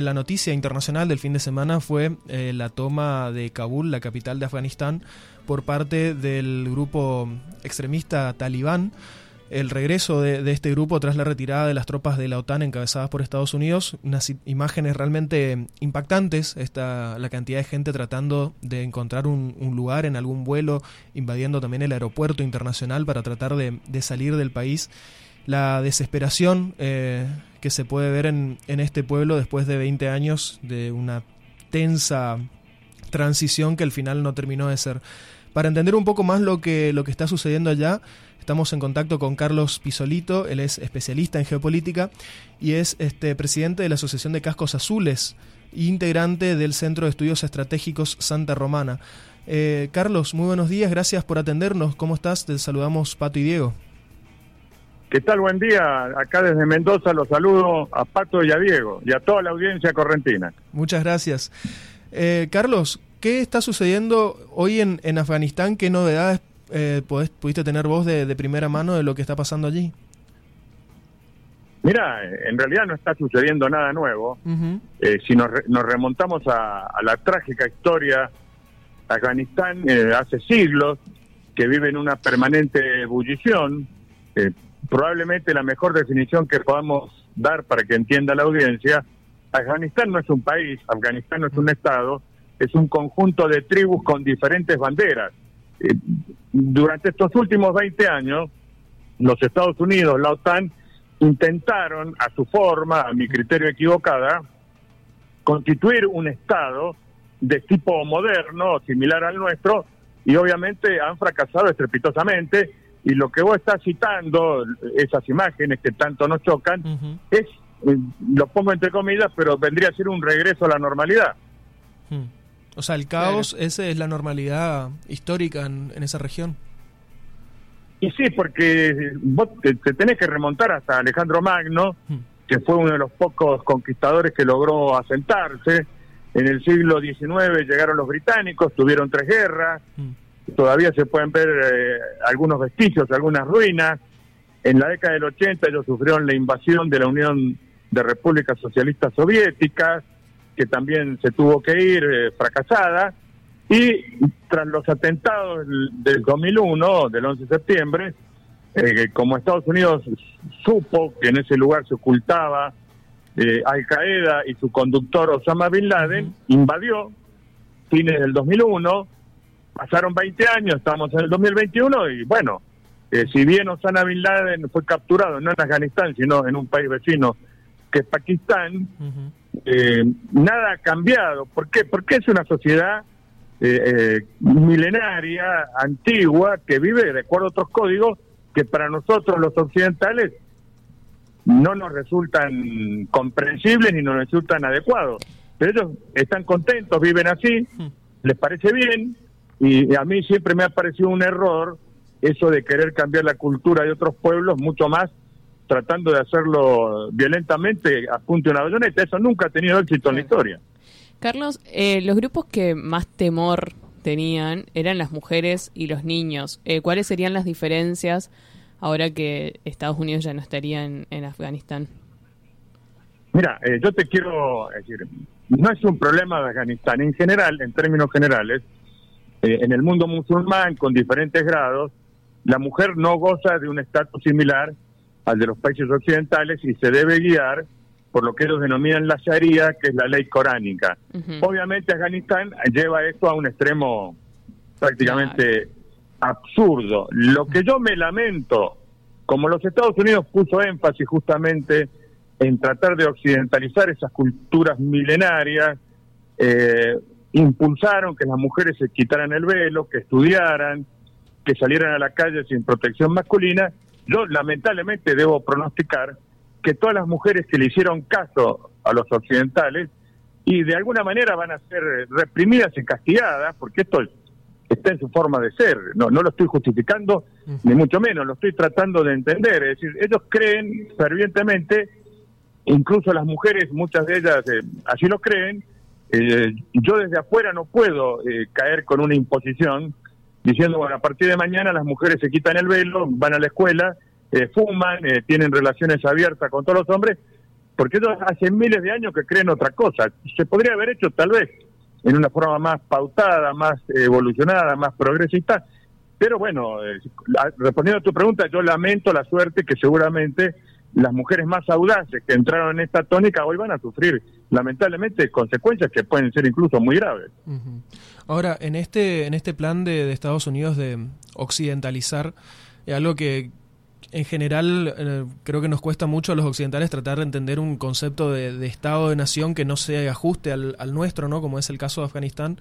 La noticia internacional del fin de semana fue eh, la toma de Kabul, la capital de Afganistán, por parte del grupo extremista talibán. El regreso de, este grupo tras la retirada de las tropas de la OTAN encabezadas por Estados Unidos, unas imágenes realmente impactantes, esta, la cantidad de gente tratando de encontrar un, lugar en algún vuelo, invadiendo también el aeropuerto internacional para tratar de, salir del país, la desesperación eh, que se puede ver en, en este pueblo después de 20 años de una tensa transición que al final no terminó de ser. Para entender un poco más lo que, lo que está sucediendo allá, estamos en contacto con Carlos Pisolito, él es especialista en geopolítica y es este, presidente de la Asociación de Cascos Azules, integrante del Centro de Estudios Estratégicos Santa Romana. Eh, Carlos, muy buenos días, gracias por atendernos. ¿Cómo estás? Te saludamos Pato y Diego. ¿Qué tal? Buen día. Acá desde Mendoza los saludo a Pato y a Diego y a toda la audiencia correntina. Muchas gracias. Eh, Carlos, ¿qué está sucediendo hoy en, en Afganistán? ¿Qué novedades eh, pudiste tener vos de, primera mano de lo que está pasando allí? Mira, en realidad no está sucediendo nada nuevo. Eh, si nos, remontamos a, la trágica historia, Afganistán hace siglos que vive en una permanente ebullición, probablemente la mejor definición que podamos dar para que entienda la audiencia, Afganistán no es un país, Afganistán no es un estado, es un conjunto de tribus con diferentes banderas. Eh, durante estos últimos 20 años, los Estados Unidos, la OTAN, intentaron, a su forma, a mi criterio equivocada, constituir un Estado de tipo moderno, similar al nuestro, y obviamente han fracasado estrepitosamente y lo que vos estás citando, esas imágenes que tanto nos chocan, es, eh, lo pongo entre comillas, pero vendría a ser un regreso a la normalidad. O sea, el caos, esa es la normalidad histórica en, esa región. Y sí, porque vos te, tenés que remontar hasta Alejandro Magno, que fue uno de los pocos conquistadores que logró asentarse. En el siglo XIX llegaron los británicos, tuvieron tres guerras todavía se pueden ver eh, algunos vestigios, algunas ruinas. En la década del 80 ellos sufrieron la invasión de la Unión de Repúblicas Socialistas Soviéticas, que también se tuvo que ir eh, fracasada. Y tras los atentados del 2001, del 11 de septiembre, eh, como Estados Unidos supo que en ese lugar se ocultaba Al Qaeda y su conductor Osama Bin Laden, invadió, fines del 2001, pasaron 20 años, estamos en el 2021 y bueno, eh, si bien Osama Bin Laden fue capturado no en Afganistán, sino en un país vecino que es Pakistán, eh, nada ha cambiado. ¿Por qué? Porque es una sociedad eh, milenaria, antigua, que vive de acuerdo a otros códigos que para nosotros los occidentales no nos resultan comprensibles ni nos resultan adecuados. Pero ellos están contentos, viven así, les parece bien, y a mí siempre me ha parecido un error eso de querer cambiar la cultura de otros pueblos, mucho más tratando de hacerlo violentamente a punto de una bayoneta. Eso nunca ha tenido éxito en la historia. Carlos, eh, los grupos que más temor tenían eran las mujeres y los niños. Eh, ¿Cuáles serían las diferencias ahora que Estados Unidos ya no estaría en, Afganistán? Mira, eh, yo te quiero decir, no es un problema de Afganistán en general, en términos generales, eh, en el mundo musulmán, con diferentes grados, la mujer no goza de un estatus similar al de los países occidentales y se debe guiar por lo que ellos denominan la Sharia, que es la ley coránica. Obviamente Afganistán lleva esto a un extremo prácticamente absurdo. Lo que yo me lamento, como los Estados Unidos puso énfasis justamente en tratar de occidentalizar esas culturas milenarias, eh, impulsaron que las mujeres se quitaran el velo, que estudiaran, que salieran a la calle sin protección masculina. Yo lamentablemente debo pronosticar que todas las mujeres que le hicieron caso a los occidentales y de alguna manera van a ser reprimidas y castigadas, porque esto está en su forma de ser, no, no lo estoy justificando, ni mucho menos, lo estoy tratando de entender, es decir, ellos creen fervientemente, incluso las mujeres, muchas de ellas eh, así lo creen, eh, yo desde afuera no puedo eh, caer con una imposición diciendo, bueno, a partir de mañana las mujeres se quitan el velo, van a la escuela, eh, fuman, tienen relaciones abiertas con todos los hombres, porque ellos hace miles de años que creen otra cosa. Se podría haber hecho tal vez en una forma más pautada, más evolucionada, más progresista, pero bueno, eh, respondiendo a tu pregunta, yo lamento la suerte que seguramente las mujeres más audaces que entraron en esta tónica hoy van a sufrir lamentablemente consecuencias que pueden ser incluso muy graves. Ahora, en este, en este plan de, Estados Unidos de occidentalizar, es algo que en general eh, creo que nos cuesta mucho a los occidentales tratar de entender un concepto de, Estado de nación que no se ajuste al, nuestro, ¿no? como es el caso de Afganistán.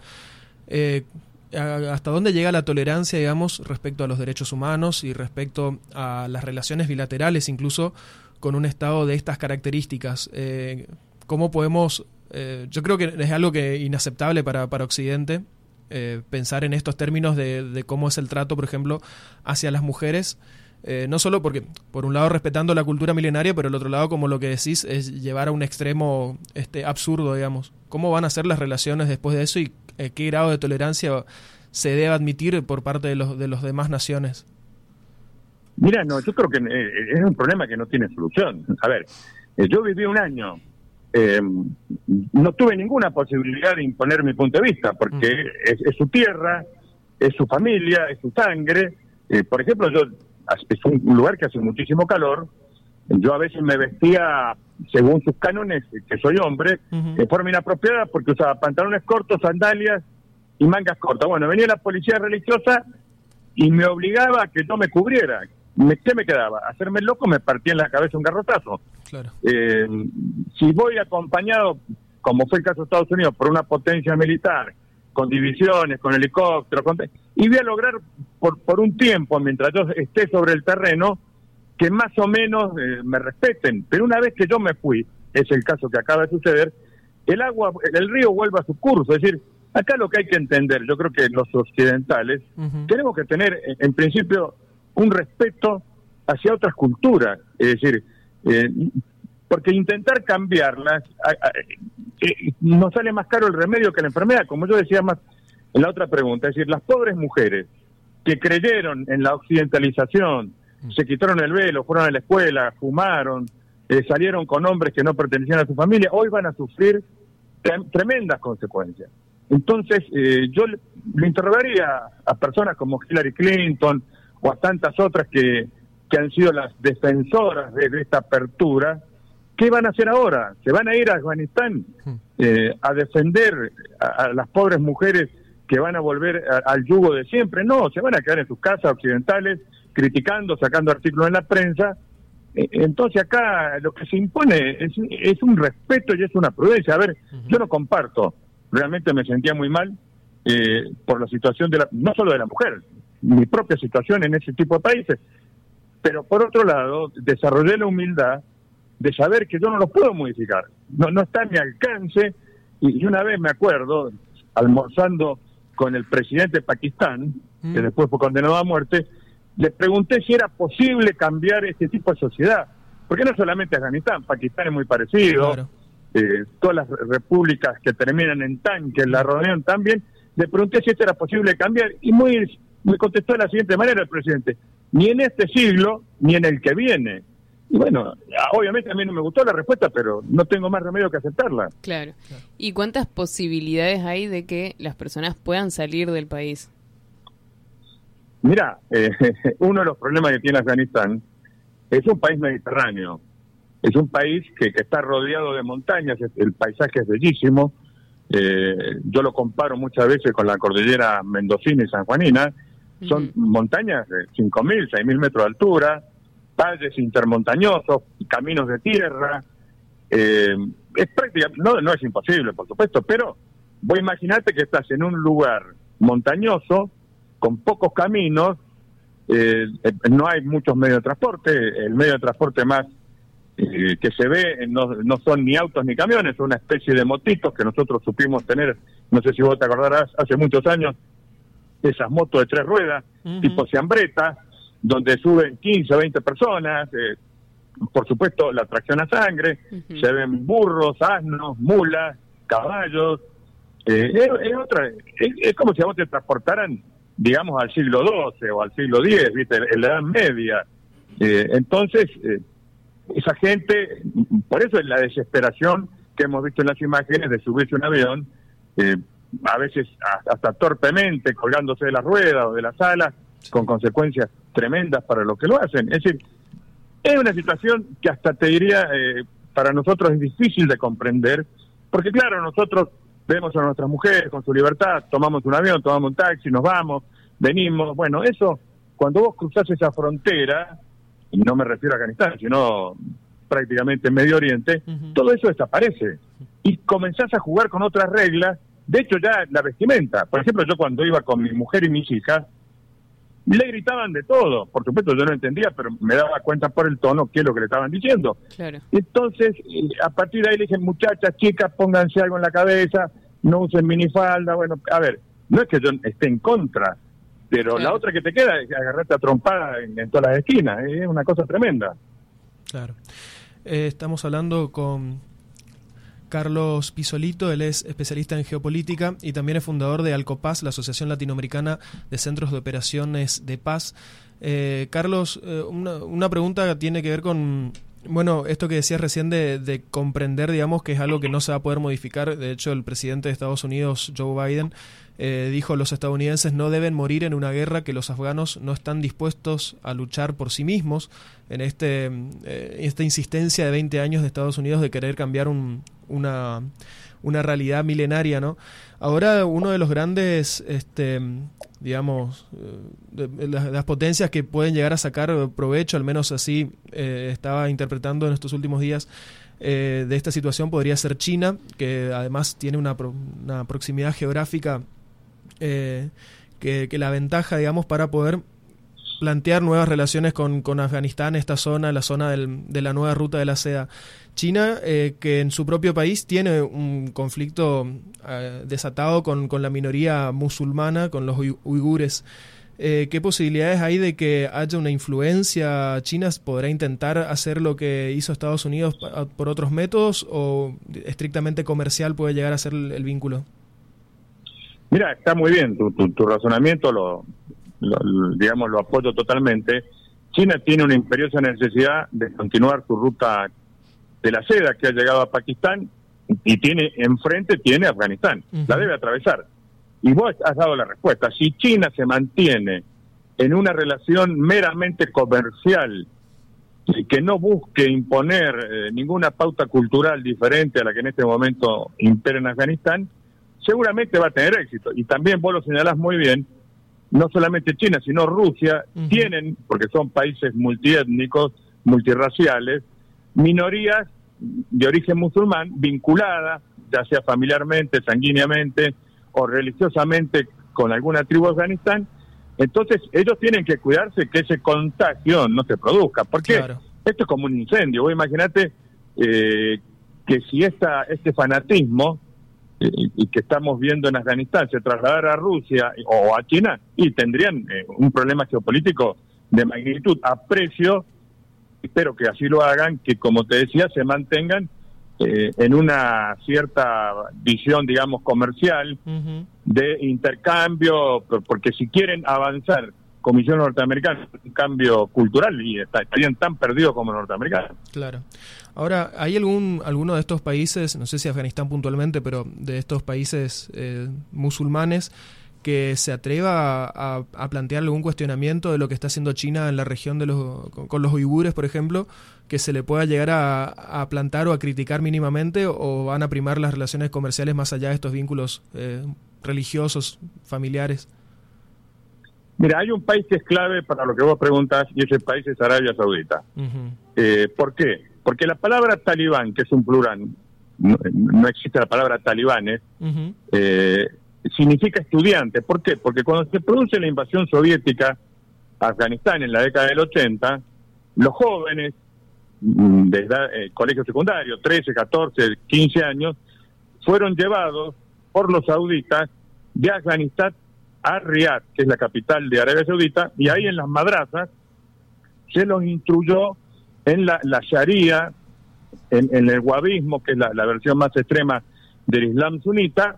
Eh, hasta dónde llega la tolerancia, digamos, respecto a los derechos humanos y respecto a las relaciones bilaterales, incluso con un Estado de estas características. Eh, ¿Cómo podemos, eh, yo creo que es algo que inaceptable para, para Occidente, eh, pensar en estos términos de, cómo es el trato, por ejemplo, hacia las mujeres? no solo porque, por un lado, respetando la cultura milenaria, pero el otro lado, como lo que decís, es llevar a un extremo este, absurdo, digamos. ¿Cómo van a ser las relaciones después de eso y eh, qué grado de tolerancia se debe admitir por parte de los, de los demás naciones? Mira, no, yo creo que eh, es un problema que no tiene solución. A ver, eh, yo viví un año, no tuve ninguna posibilidad de imponer mi punto de vista, porque mm. es, su tierra, es su familia, es su sangre. por ejemplo, yo es un lugar que hace muchísimo calor, yo a veces me vestía según sus cánones, que soy hombre, de forma inapropiada porque usaba pantalones cortos, sandalias y mangas cortas. Bueno, venía la policía religiosa y me obligaba a que no me cubriera. ¿Qué me quedaba? Hacerme loco, me partía en la cabeza un garrotazo. Eh, si voy acompañado, como fue el caso de Estados Unidos, por una potencia militar, con divisiones, con helicópteros, y voy a lograr por, por un tiempo, mientras yo esté sobre el terreno, que más o menos eh, me respeten. Pero una vez que yo me fui, es el caso que acaba de suceder, el agua, el río vuelve a su curso. Es decir, acá lo que hay que entender, yo creo que los occidentales tenemos que tener, en, principio, un respeto hacia otras culturas. Es decir, eh, porque intentar cambiarlas eh, nos sale más caro el remedio que la enfermedad, como yo decía más en la otra pregunta. Es decir, las pobres mujeres que creyeron en la occidentalización. Se quitaron el velo, fueron a la escuela, fumaron, eh, salieron con hombres que no pertenecían a su familia, hoy van a sufrir tremendas consecuencias. Entonces, eh, yo le, interrogaría a personas como Hillary Clinton o a tantas otras que, que han sido las defensoras de, esta apertura, ¿qué van a hacer ahora? ¿Se van a ir a Afganistán mm. eh, a defender a, las pobres mujeres que van a volver al yugo de siempre? No, se van a quedar en sus casas occidentales criticando, sacando artículos en la prensa. Eh, entonces acá lo que se impone es, un respeto y es una prudencia. A ver, yo no comparto, realmente me sentía muy mal eh, por la situación de la, no solo de la mujer, mi propia situación en ese tipo de países, pero por otro lado desarrollé la humildad de saber que yo no lo puedo modificar, no, no está a mi alcance y, una vez me acuerdo, almorzando con el presidente de Pakistán, que después fue condenado a muerte, le pregunté si era posible cambiar este tipo de sociedad, porque no solamente Afganistán, Pakistán es muy parecido, eh, todas las repúblicas que terminan en tanques la rodean también, le pregunté si esto era posible cambiar y muy me contestó de la siguiente manera el presidente, ni en este siglo ni en el que viene. Y bueno, obviamente a mí no me gustó la respuesta, pero no tengo más remedio que aceptarla. Claro. ¿Y cuántas posibilidades hay de que las personas puedan salir del país? Mira, eh, uno de los problemas que tiene Afganistán es un país mediterráneo, es un país que, está rodeado de montañas, el paisaje es bellísimo, eh, yo lo comparo muchas veces con la cordillera mendocina y sanjuanina, son montañas de 5.000, 6.000 metros de altura, valles intermontañosos, caminos de tierra, eh, es prácticamente, no, no es imposible, por supuesto, pero voy a imaginarte que estás en un lugar montañoso, con pocos caminos, eh, eh, no hay muchos medios de transporte, el medio de transporte más eh, que se ve no, no son ni autos ni camiones, son una especie de motitos que nosotros supimos tener, no sé si vos te acordarás, hace muchos años, esas motos de tres ruedas, tipo Ciambreta, donde suben 15 o 20 personas, por supuesto la tracción a sangre, se ven burros, asnos, mulas, caballos, es, otra, es, como si a vos te transportaran digamos, al siglo XII o al siglo X, ¿viste? en la Edad Media. Eh, entonces, eh, esa gente, por eso es la desesperación que hemos visto en las imágenes de subirse un avión, eh, a veces hasta torpemente, colgándose de la rueda o de las alas, con consecuencias tremendas para los que lo hacen. Es decir, es una situación que hasta te diría, eh, para nosotros es difícil de comprender, porque claro, nosotros vemos a nuestras mujeres con su libertad, tomamos un avión, tomamos un taxi, nos vamos, venimos, bueno, eso, cuando vos cruzás esa frontera, y no me refiero a Afganistán, sino prácticamente en Medio Oriente, todo eso desaparece. Y comenzás a jugar con otras reglas, de hecho ya la vestimenta, por ejemplo, yo cuando iba con mi mujer y mis hijas, le gritaban de todo. Por supuesto, yo no entendía, pero me daba cuenta por el tono qué es lo que le estaban diciendo. Entonces, eh, a partir de ahí le dije, muchachas, chicas, pónganse algo en la cabeza, no usen minifalda. Bueno, a ver, no es que yo esté en contra, pero la otra que te queda es agarrarte a trompada en, todas las esquinas. Es una cosa tremenda. Claro. Eh, estamos hablando con Carlos Pisolito, él es especialista en geopolítica y también es fundador de Alcopaz, la Asociación Latinoamericana de Centros de Operaciones de Paz. Eh, Carlos, eh, una, pregunta tiene que ver con, bueno, esto que decías recién de, comprender, digamos, que es algo que no se va a poder modificar. De hecho, el presidente de Estados Unidos, Joe Biden, eh, dijo los estadounidenses no deben morir en una guerra que los afganos no están dispuestos a luchar por sí mismos en este esta insistencia de 20 años de Estados Unidos de querer cambiar un, una, una realidad milenaria, ¿no? Ahora uno de los grandes, este, digamos, eh, las, potencias que pueden llegar a sacar provecho, al menos así eh, estaba interpretando en estos últimos días, eh, de esta situación podría ser China, que además tiene una, una proximidad geográfica que, que la ventaja, digamos, para poder plantear nuevas relaciones con, con Afganistán, esta zona, la zona del, de la nueva ruta de la seda. China, eh, que en su propio país tiene un conflicto eh, desatado con, con, la minoría musulmana, con los uigures. Eh, ¿Qué posibilidades hay de que haya una influencia china? ¿Podrá intentar hacer lo que hizo Estados Unidos por otros métodos o estrictamente comercial puede llegar a ser el, vínculo? Mira, está muy bien tu, tu razonamiento, lo, digamos, lo apoyo totalmente. China tiene una imperiosa necesidad de continuar su ruta de la seda que ha llegado a Pakistán y tiene enfrente tiene Afganistán, la debe atravesar. Y vos has dado la respuesta. Si China se mantiene en una relación meramente comercial y que no busque imponer eh, ninguna pauta cultural diferente a la que en este momento impera en Afganistán, seguramente va a tener éxito. Y también vos lo señalás muy bien, no solamente China, sino Rusia, tienen, porque son países multiétnicos, multirraciales, minorías de origen musulmán vinculadas, ya sea familiarmente, sanguíneamente o religiosamente con alguna tribu de Afganistán. Entonces, ellos tienen que cuidarse que ese contagio no se produzca, porque esto es como un incendio. Vos imaginate eh, que si esta, este fanatismo y que estamos viendo en Afganistán se trasladara a Rusia o a China y tendrían eh, un problema geopolítico de magnitud. Aprecio, espero que así lo hagan, que como te decía, se mantengan eh, en una cierta visión, digamos, comercial de intercambio, porque si quieren avanzar Comisión Norteamericana, un cambio cultural y estarían tan perdidos como norteamericanos. Claro. Ahora, ¿hay algún alguno de estos países, no sé si Afganistán puntualmente, pero de estos países eh, musulmanes, que se atreva a, plantear algún cuestionamiento de lo que está haciendo China en la región de los, con, los uigures, por ejemplo, que se le pueda llegar a, plantar o a criticar mínimamente o van a primar las relaciones comerciales más allá de estos vínculos eh, religiosos, familiares? Mira, hay un país que es clave para lo que vos preguntas y ese país es Arabia Saudita. eh, ¿Por qué? Porque la palabra talibán, que es un plural, no, existe la palabra talibanes, eh, significa estudiante. ¿Por qué? Porque cuando se produce la invasión soviética a Afganistán en la década del 80, los jóvenes mm, de edad, eh, colegio secundario, 13, 14, 15 años, fueron llevados por los sauditas de Afganistán a Riyadh, que es la capital de Arabia Saudita, y ahí en las madrazas se los instruyó en la, la Sharia, en, el wahhabismo, que es la, versión más extrema del Islam sunita,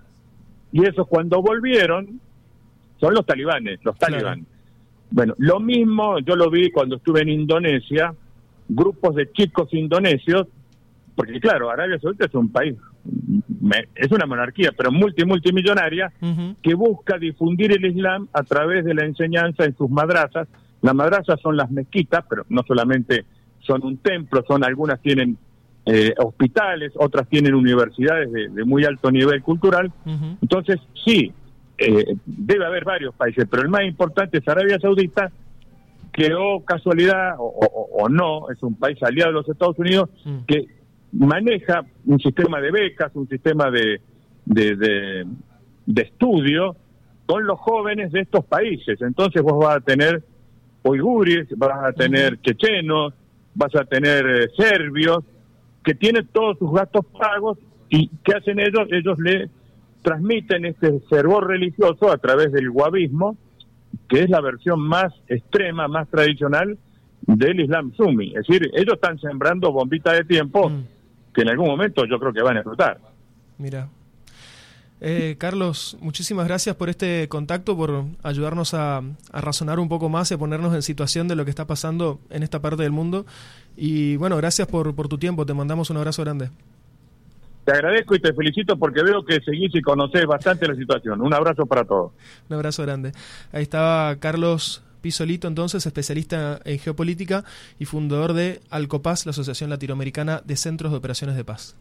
y esos cuando volvieron son los talibanes, los talibanes. Bueno, lo mismo yo lo vi cuando estuve en Indonesia, grupos de chicos indonesios, porque claro, Arabia Saudita es un país, es una monarquía, pero multi multimillonaria, que busca difundir el Islam a través de la enseñanza en sus madrazas. Las madrazas son las mezquitas, pero no solamente son un templo, son algunas tienen eh, hospitales, otras tienen universidades de, muy alto nivel cultural. Entonces, sí, eh, debe haber varios países, pero el más importante es Arabia Saudita, que o casualidad o, no, es un país aliado de los Estados Unidos mm. que maneja un sistema de becas, un sistema de, de, de, estudio con los jóvenes de estos países. Entonces vos vas a tener uigures, vas a tener chechenos, vas a tener eh, serbios, que tienen todos sus gastos pagos y ¿qué hacen ellos? Ellos le transmiten este fervor religioso a través del guavismo, que es la versión más extrema, más tradicional del Islam Sumi. Es decir, ellos están sembrando bombitas de tiempo mm. que en algún momento yo creo que van a explotar. Mira. Eh, Carlos, muchísimas gracias por este contacto, por ayudarnos a, a, razonar un poco más y a ponernos en situación de lo que está pasando en esta parte del mundo. Y bueno, gracias por, por tu tiempo, te mandamos un abrazo grande. Te agradezco y te felicito porque veo que seguís y conocés bastante la situación. Un abrazo para todos. Un abrazo grande. Ahí estaba Carlos Pisolito, entonces, especialista en geopolítica y fundador de Alcopaz, la Asociación Latinoamericana de Centros de Operaciones de Paz.